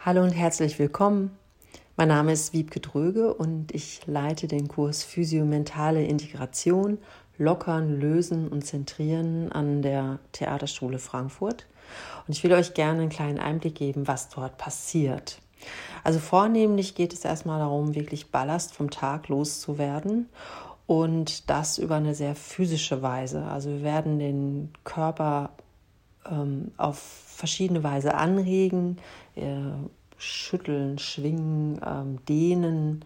Hallo und herzlich willkommen. Mein Name ist Wiebke Dröge und ich leite den Kurs Physiomentale Integration, Lockern, Lösen und Zentrieren an der Theaterschule Frankfurt. Und ich will euch gerne einen kleinen Einblick geben, was dort passiert. Also vornehmlich geht es erstmal darum, wirklich Ballast vom Tag loszuwerden und das über eine sehr physische Weise. Also wir werden den Körper ähm, auf verschiedene Weise anregen, äh, schütteln, schwingen, ähm, dehnen,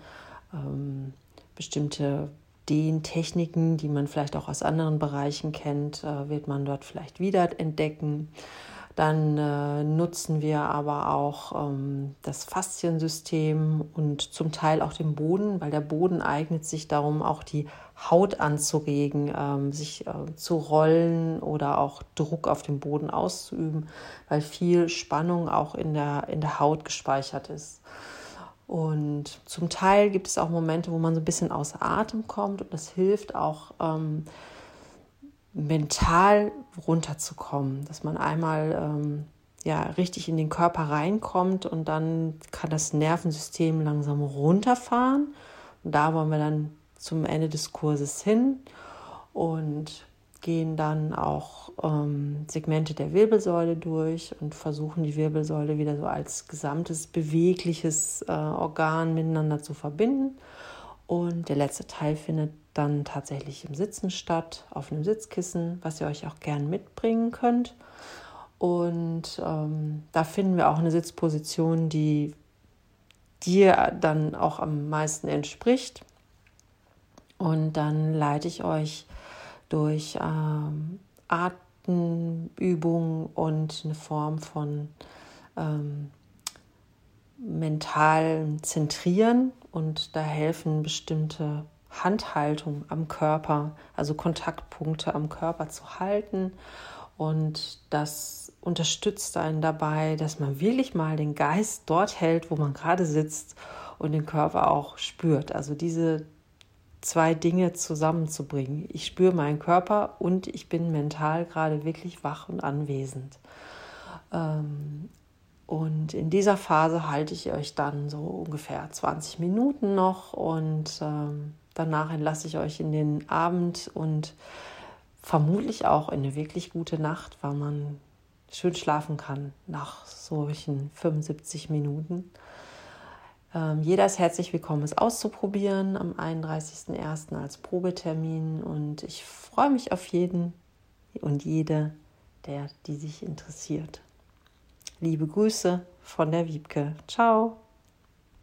ähm, bestimmte Dehntechniken, die man vielleicht auch aus anderen Bereichen kennt, äh, wird man dort vielleicht wieder entdecken. Dann äh, nutzen wir aber auch ähm, das Fasziensystem und zum Teil auch den Boden, weil der Boden eignet sich darum, auch die Haut anzuregen, ähm, sich äh, zu rollen oder auch Druck auf dem Boden auszuüben, weil viel Spannung auch in der, in der Haut gespeichert ist. Und zum Teil gibt es auch Momente, wo man so ein bisschen außer Atem kommt und das hilft auch. Ähm, mental runterzukommen, dass man einmal ähm, ja richtig in den Körper reinkommt und dann kann das Nervensystem langsam runterfahren. Und da wollen wir dann zum Ende des Kurses hin und gehen dann auch ähm, Segmente der Wirbelsäule durch und versuchen die Wirbelsäule wieder so als gesamtes bewegliches äh, Organ miteinander zu verbinden. Und der letzte Teil findet dann tatsächlich im Sitzen statt, auf einem Sitzkissen, was ihr euch auch gern mitbringen könnt. Und ähm, da finden wir auch eine Sitzposition, die dir dann auch am meisten entspricht. Und dann leite ich euch durch ähm, Atemübungen und eine Form von ähm, mentalen Zentrieren. Und da helfen bestimmte Handhaltung am Körper, also Kontaktpunkte am Körper zu halten. Und das unterstützt einen dabei, dass man wirklich mal den Geist dort hält, wo man gerade sitzt und den Körper auch spürt. Also diese zwei Dinge zusammenzubringen. Ich spüre meinen Körper und ich bin mental gerade wirklich wach und anwesend. Ähm, und in dieser Phase halte ich euch dann so ungefähr 20 Minuten noch und ähm, Danach entlasse ich euch in den Abend und vermutlich auch in eine wirklich gute Nacht, weil man schön schlafen kann nach solchen 75 Minuten. Ähm, jeder ist herzlich willkommen, es auszuprobieren am 31.01. als Probetermin und ich freue mich auf jeden und jede, der die sich interessiert. Liebe Grüße von der Wiebke. Ciao.